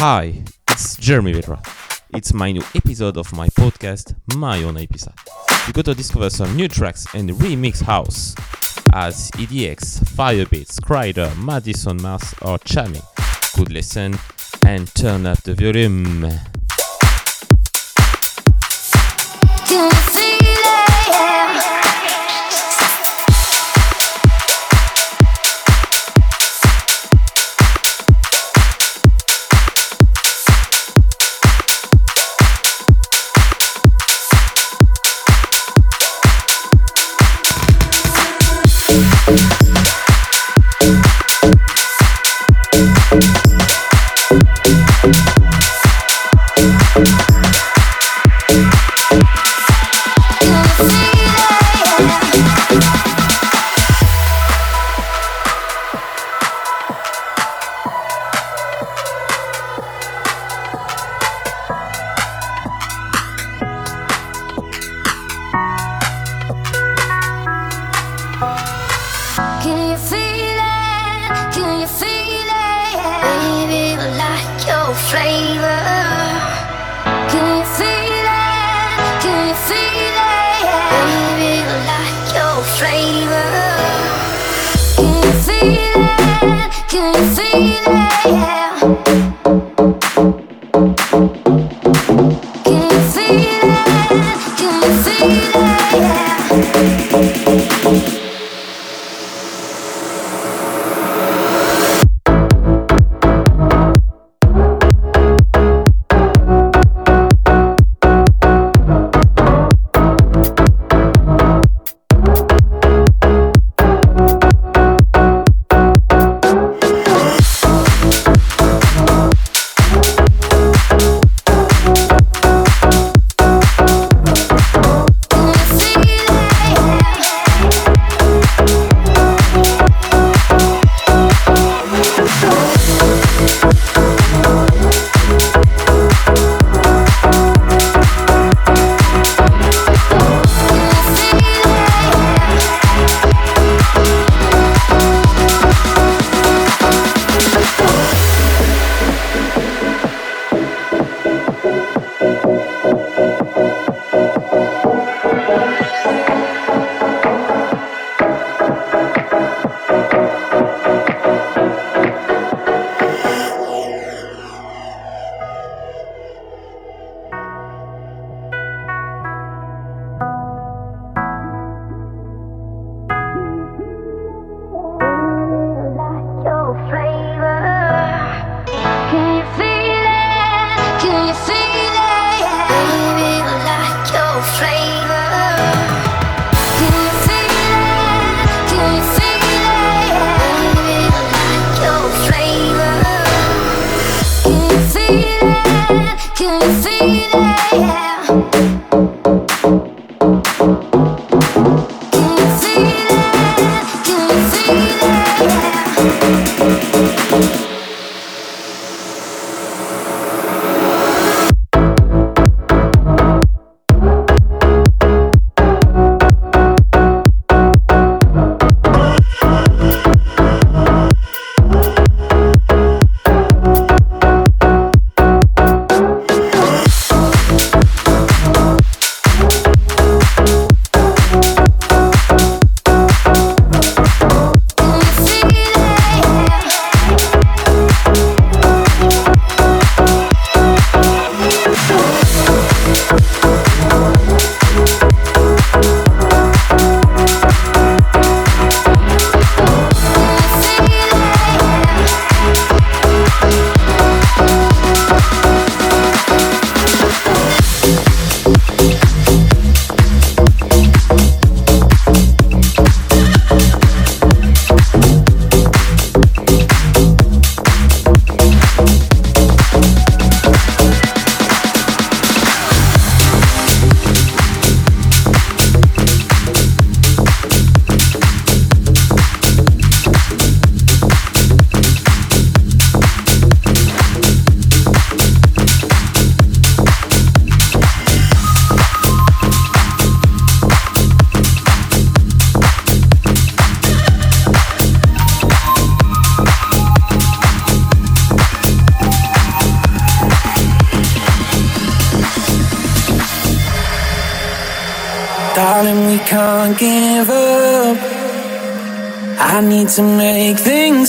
Hi, it's Jeremy Vedra. It's my new episode of my podcast, My Own Episode. You got to discover some new tracks and remix house as EDX, Firebeatz, Kryder, Madison Mars or Tchami. Good listen and turn up the volume.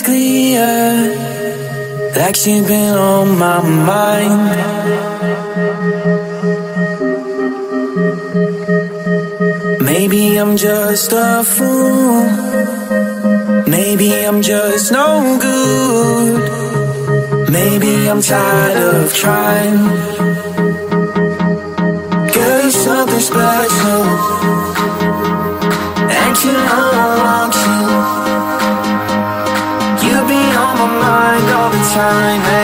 clear Like she's been on my mind. Maybe I'm just a fool. Maybe I'm just no good. Maybe I'm tired of trying. Girl, you're something special. And you know I want you right now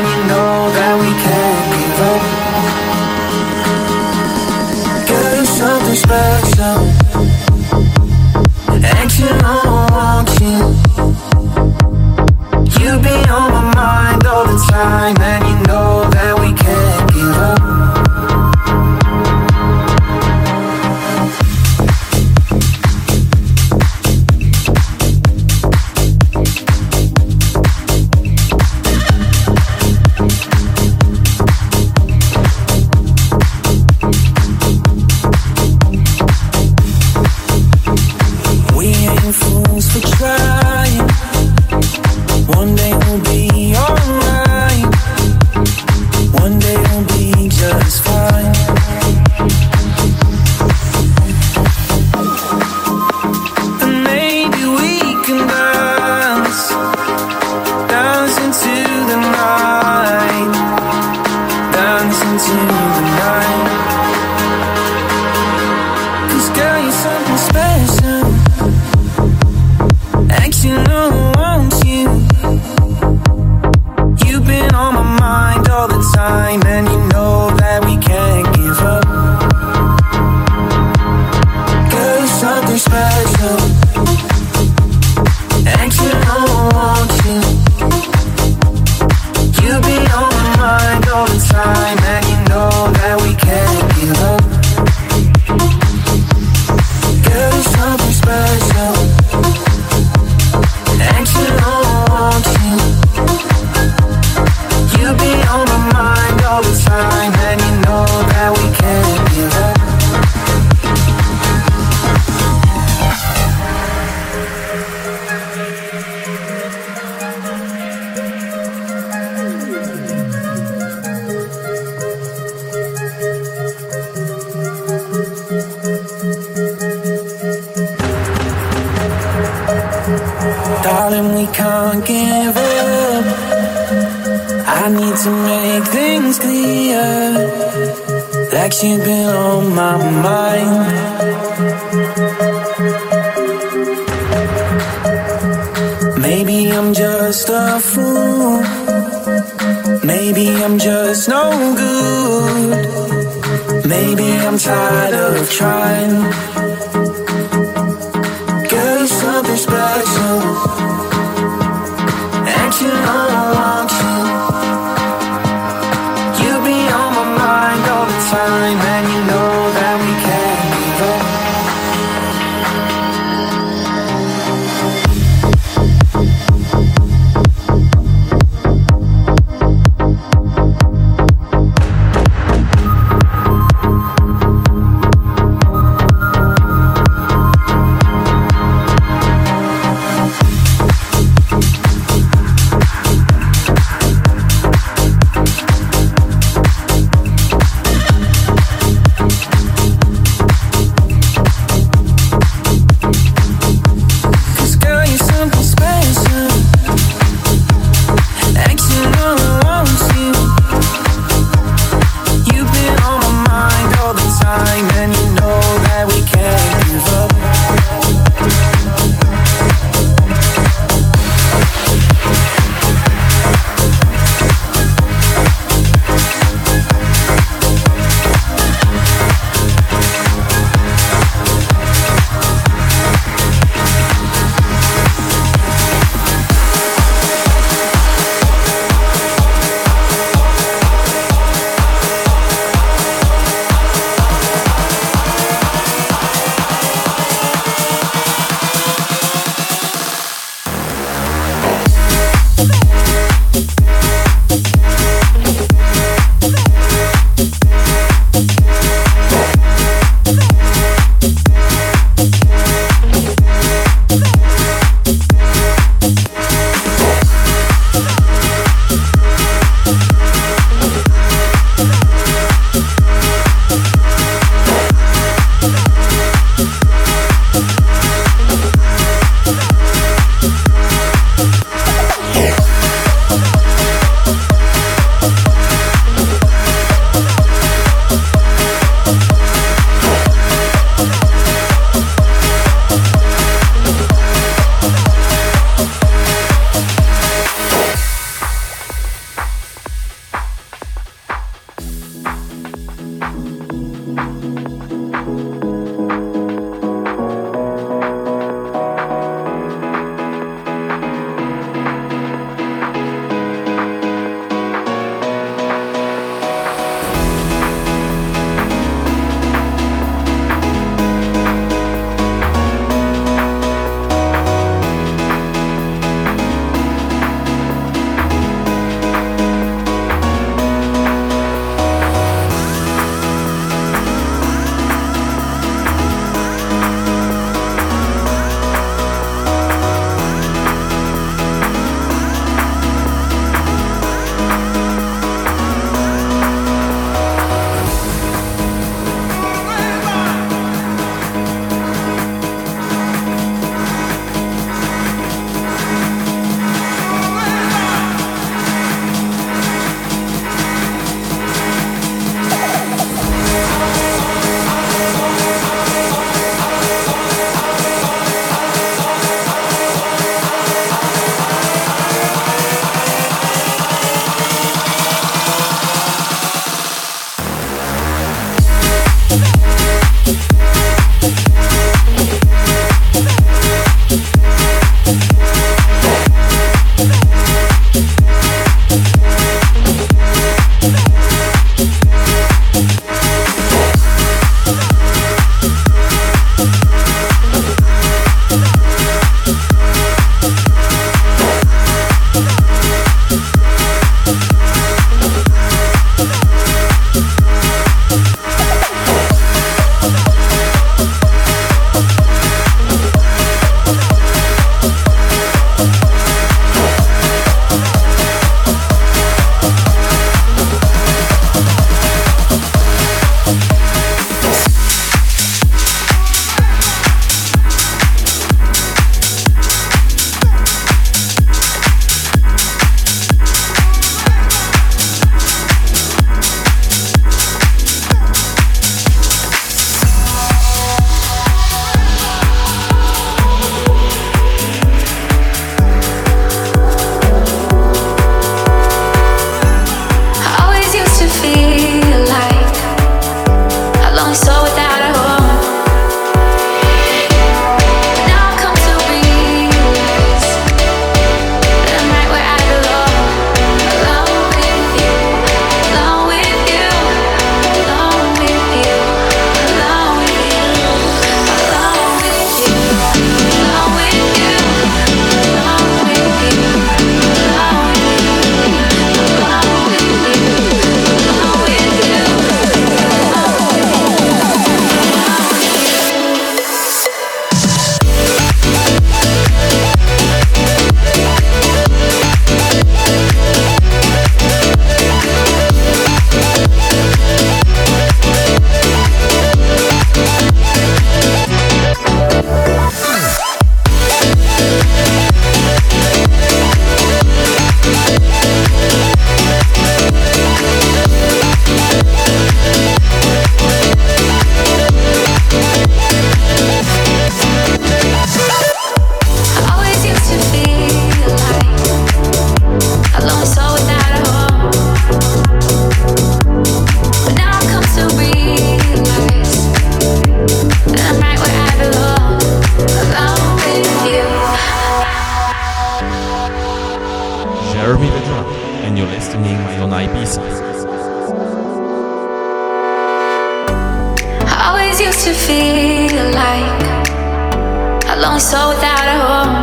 lonely soul without a home.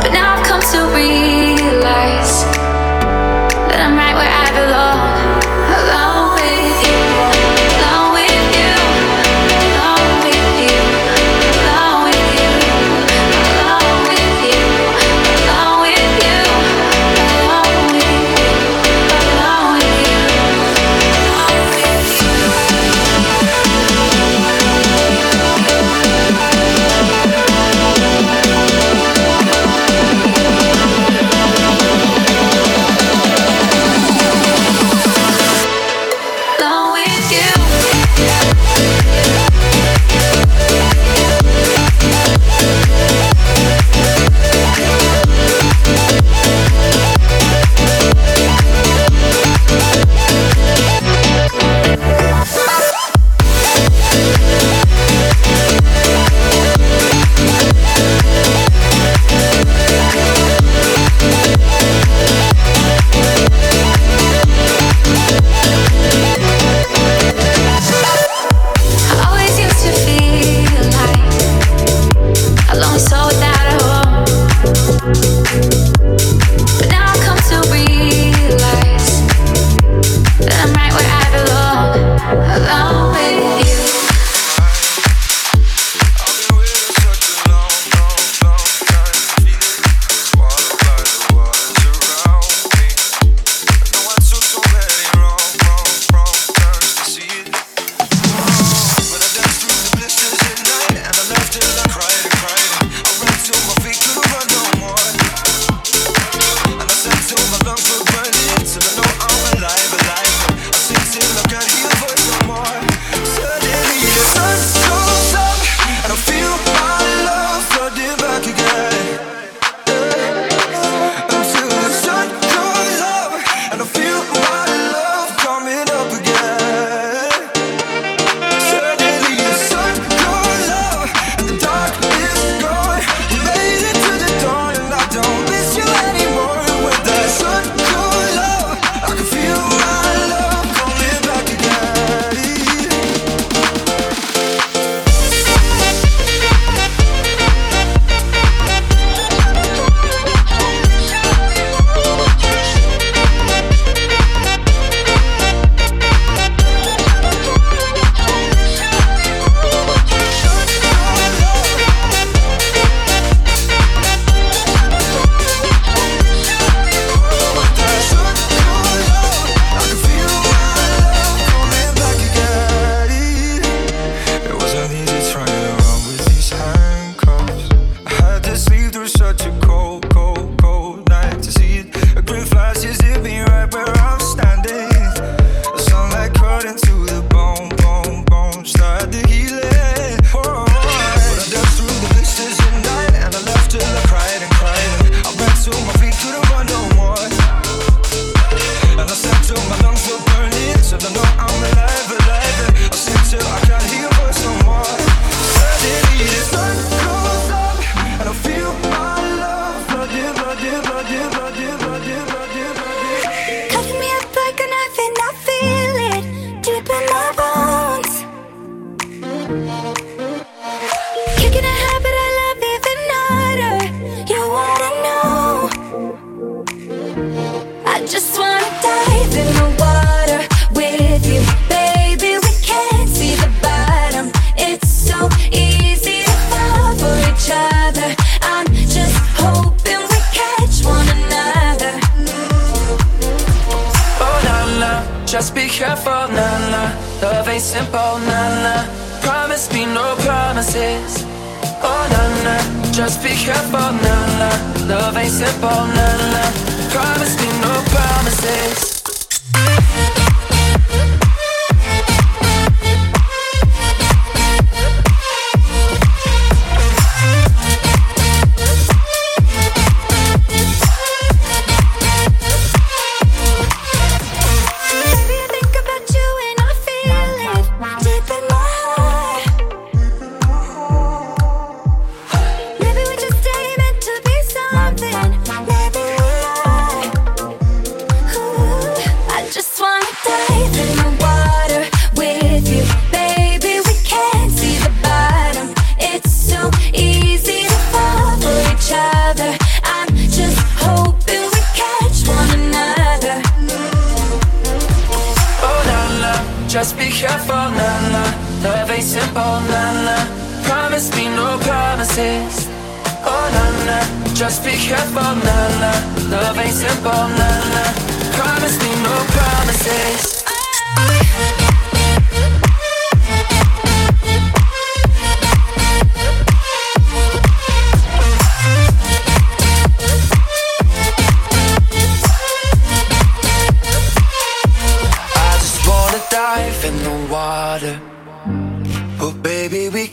But now I've come to realize. Nice up all night, night. Promise me no promises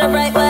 the right way.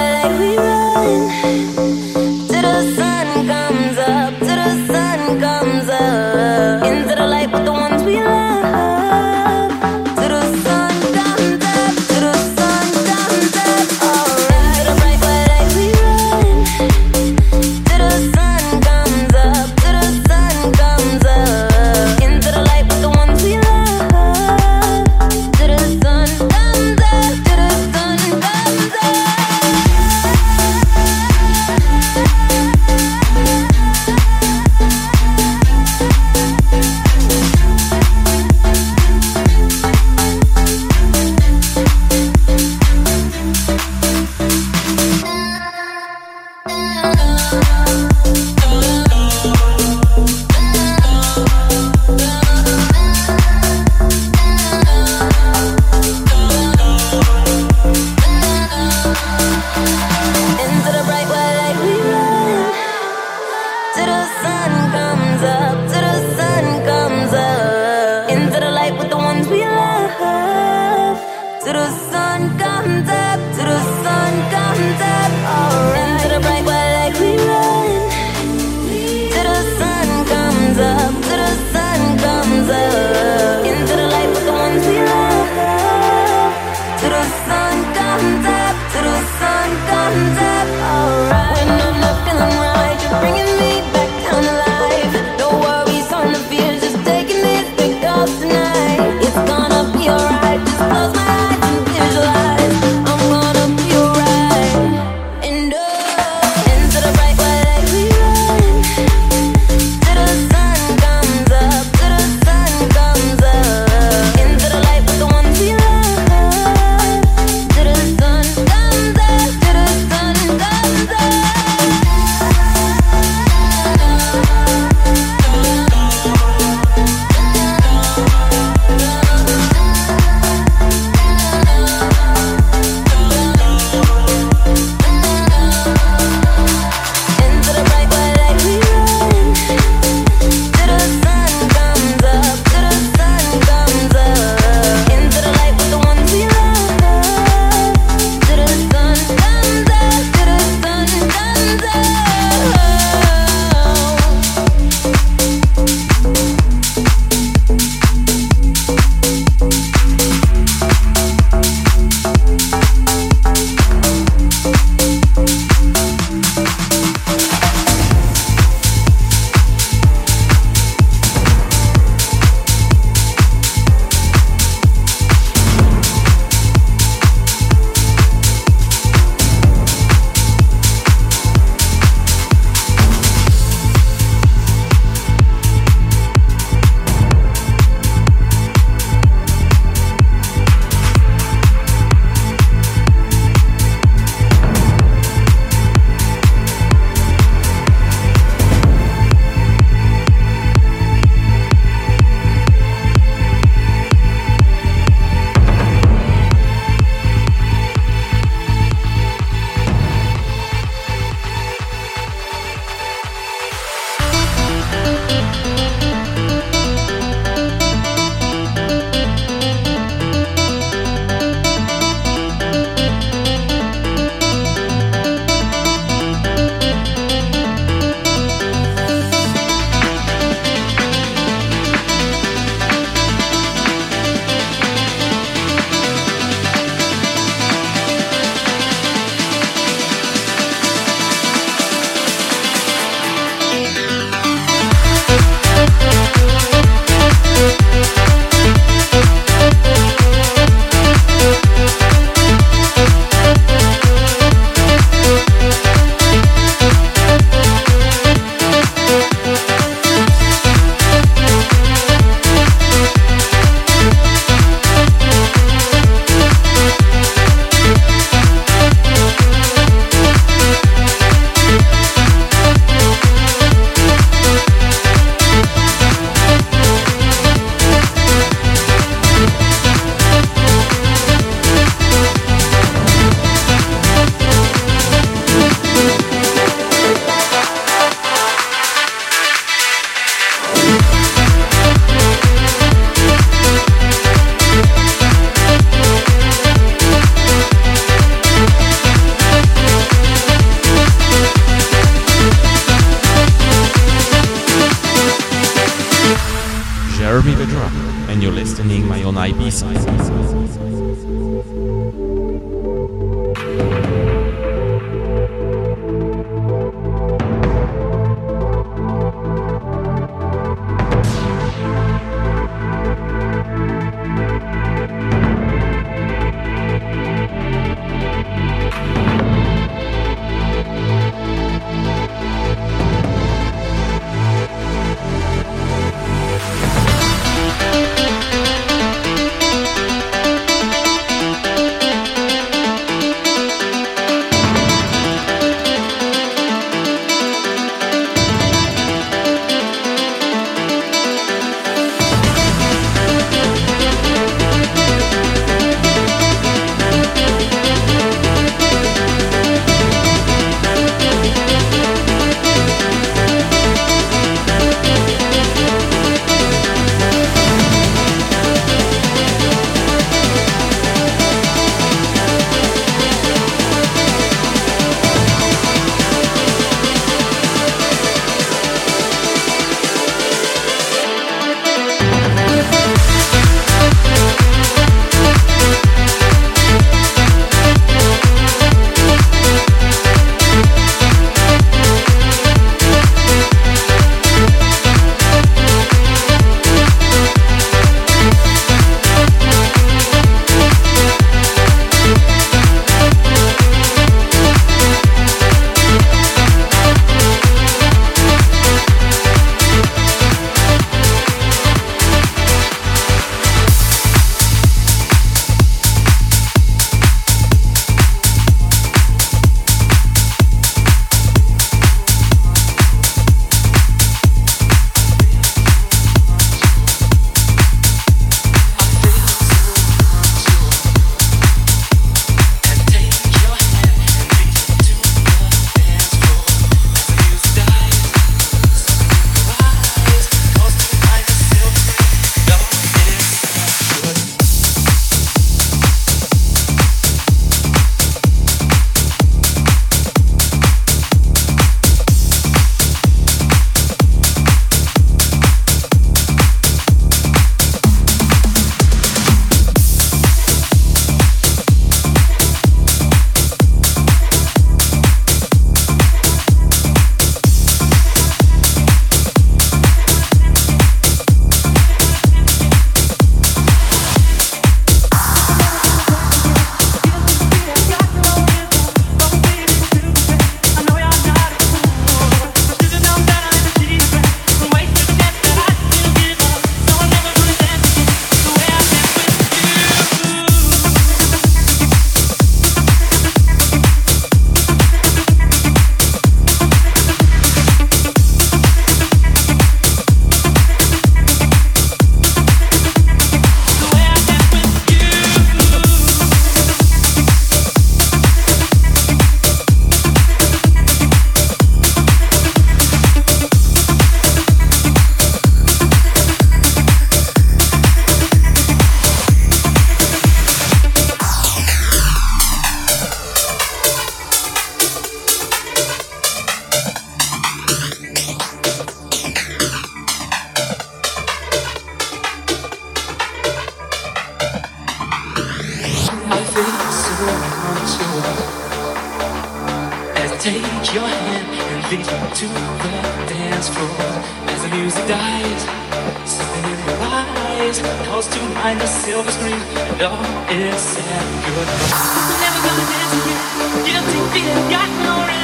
behind the silver screen, and all is said and done. We're Never gonna dance again, guilty feeling, got no reason.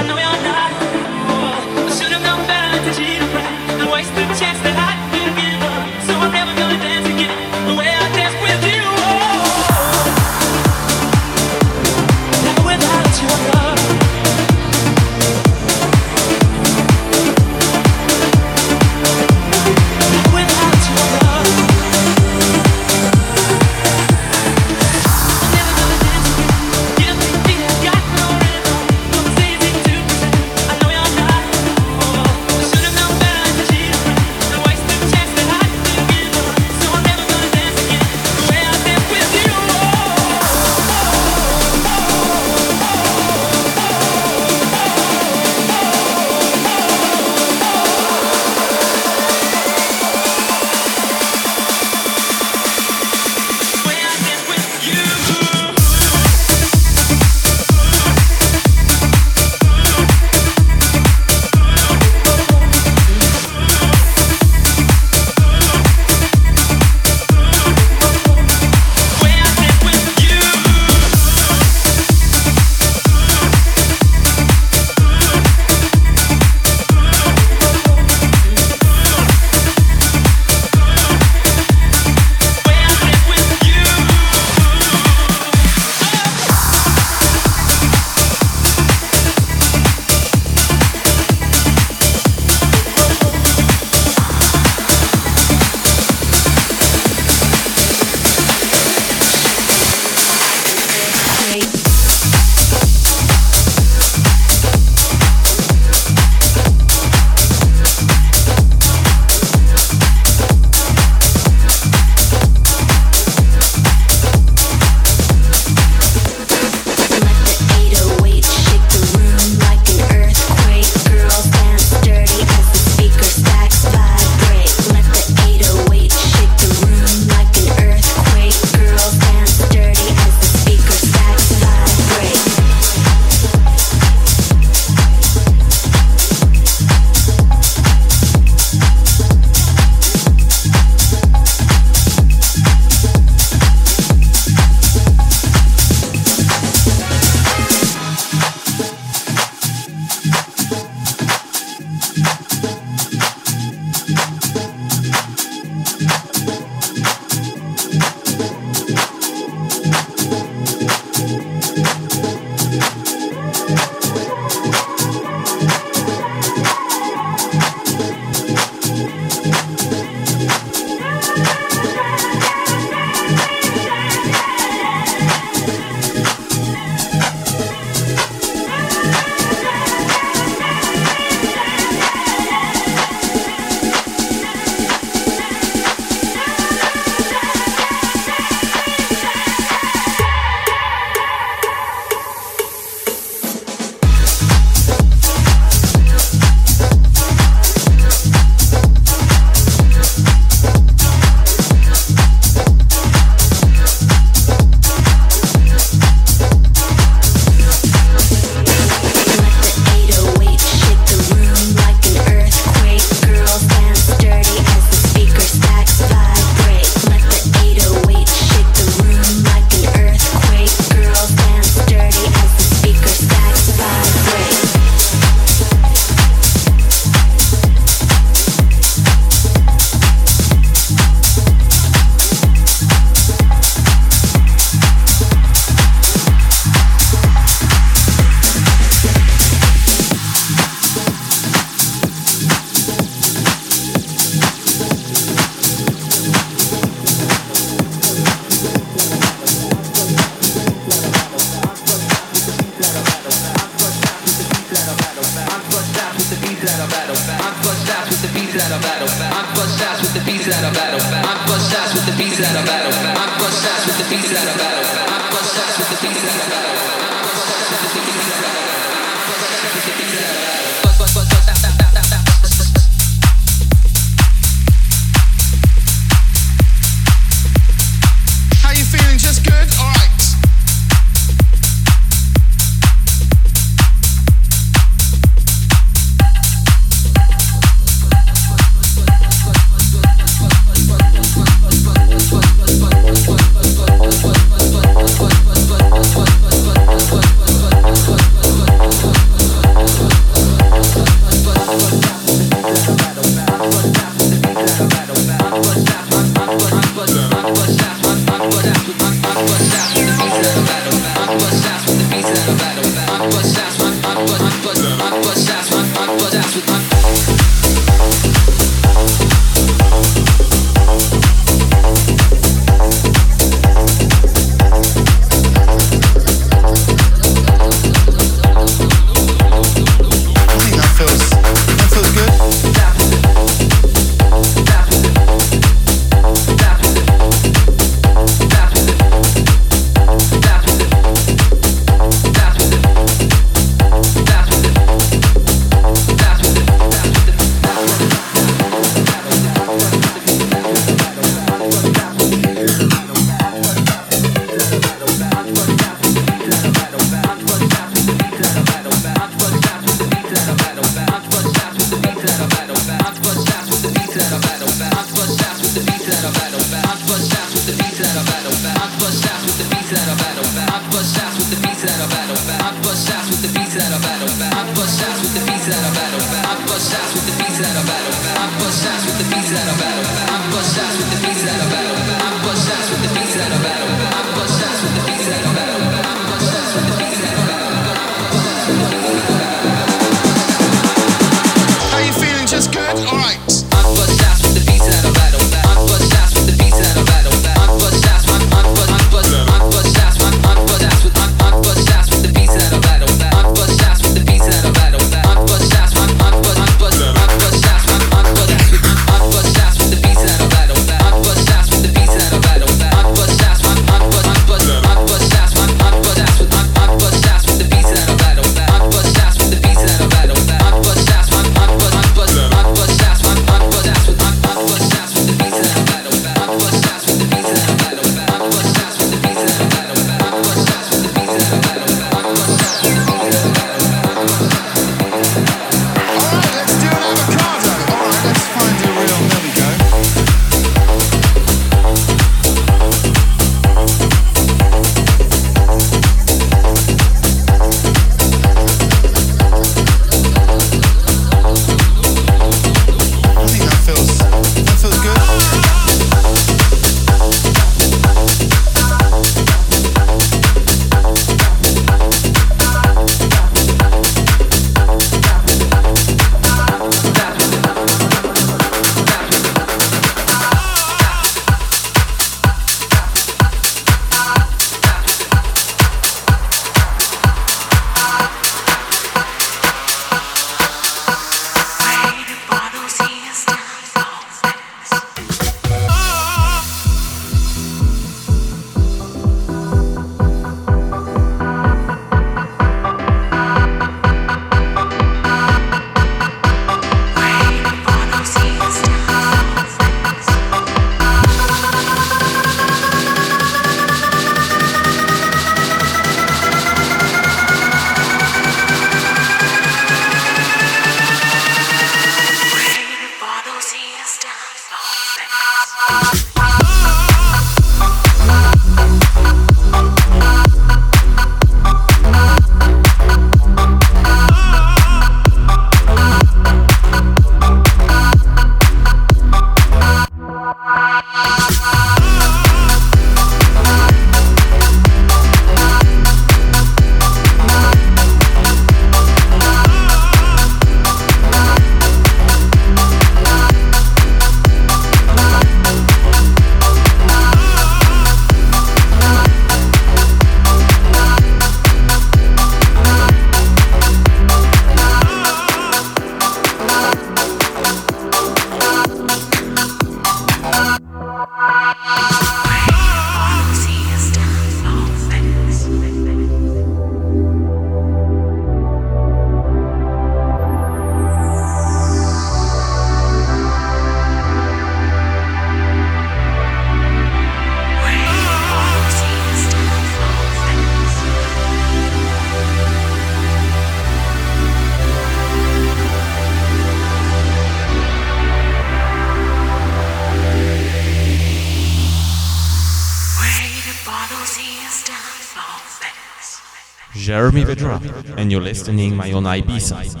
Jeremy Vedra, and you're listening my own Ibiza.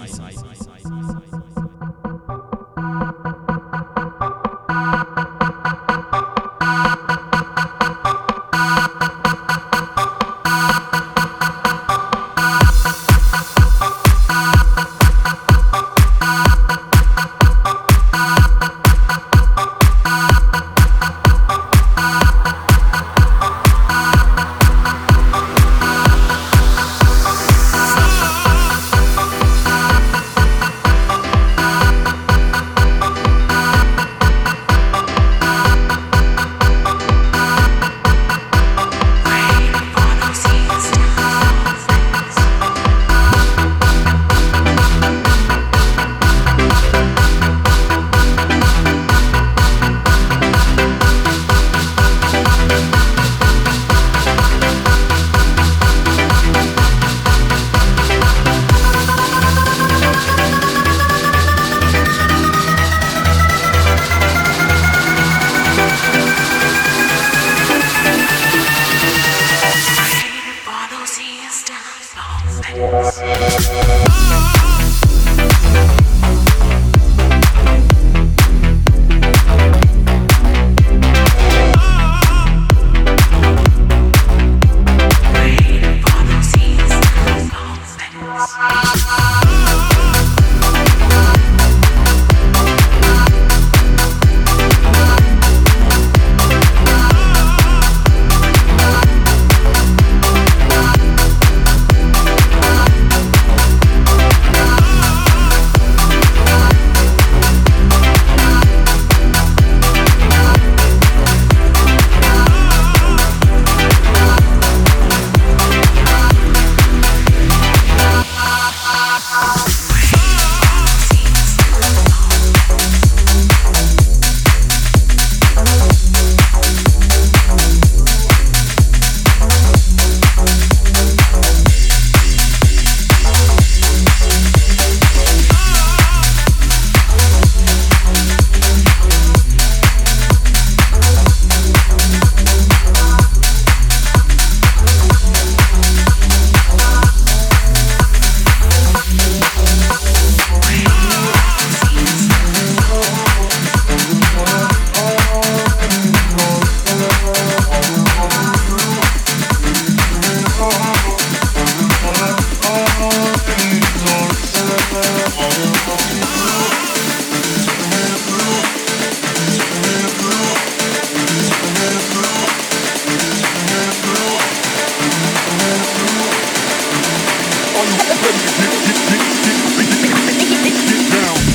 Are you ready to get, get, get, get, get, get down?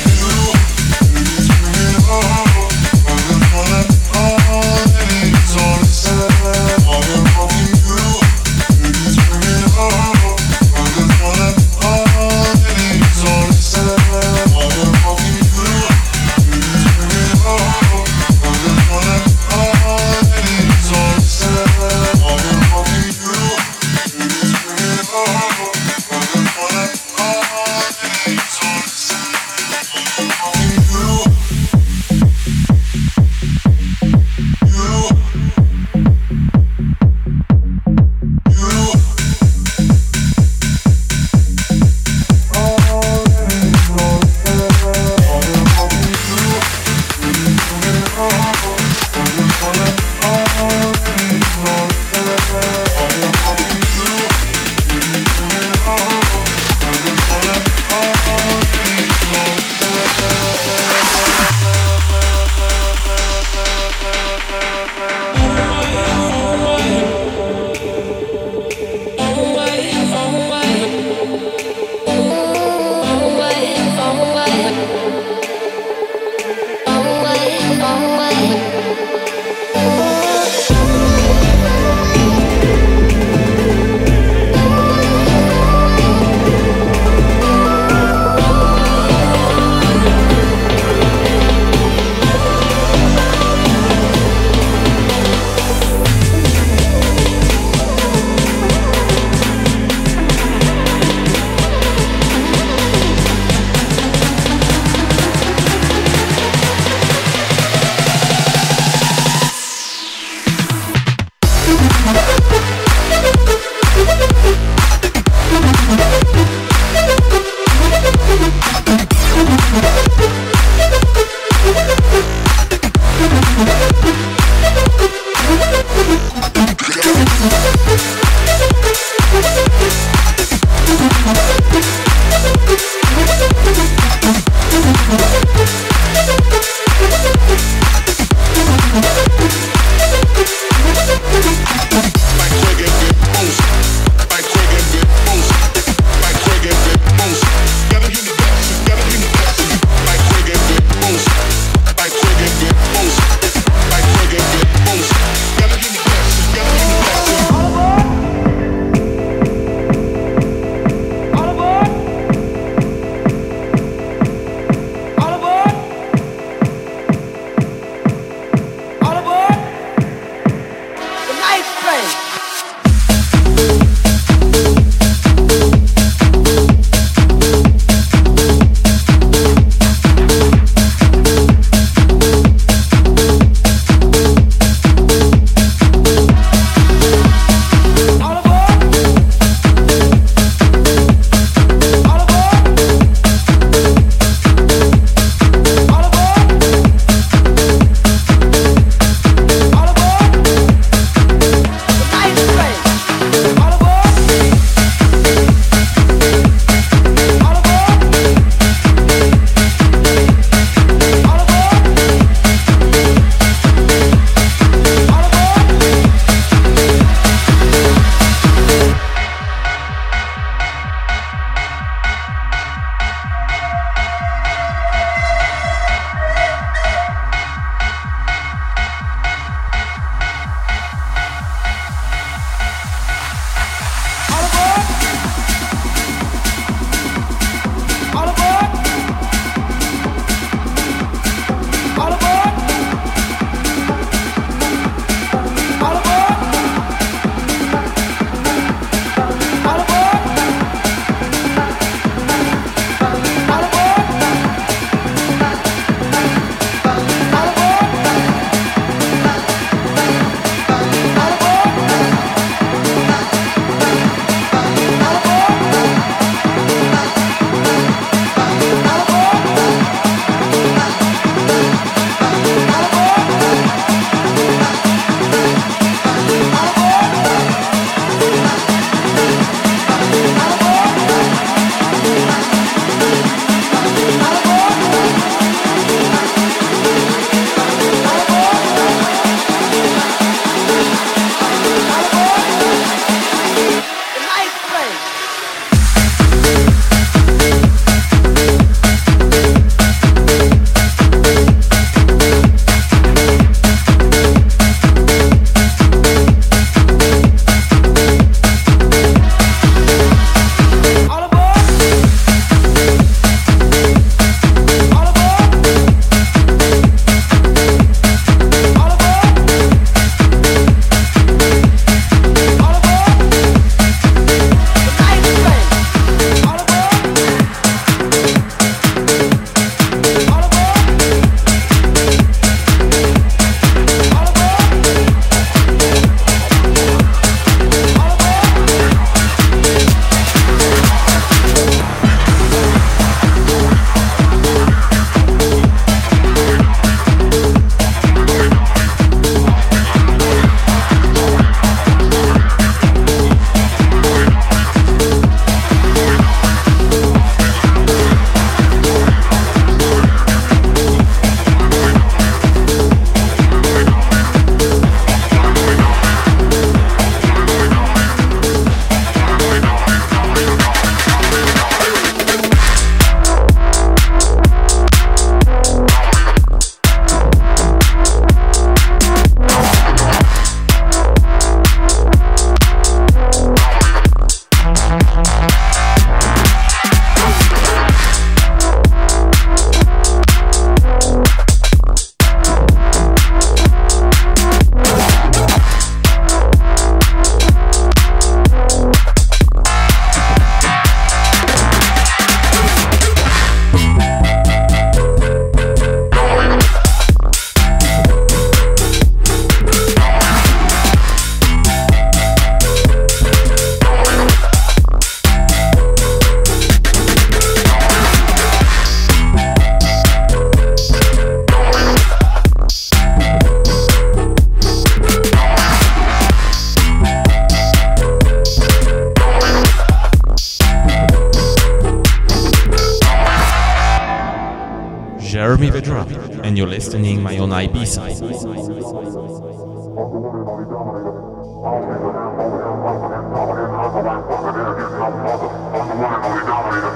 i'm the winner of the dominator.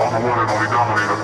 I'm the one and only dominator.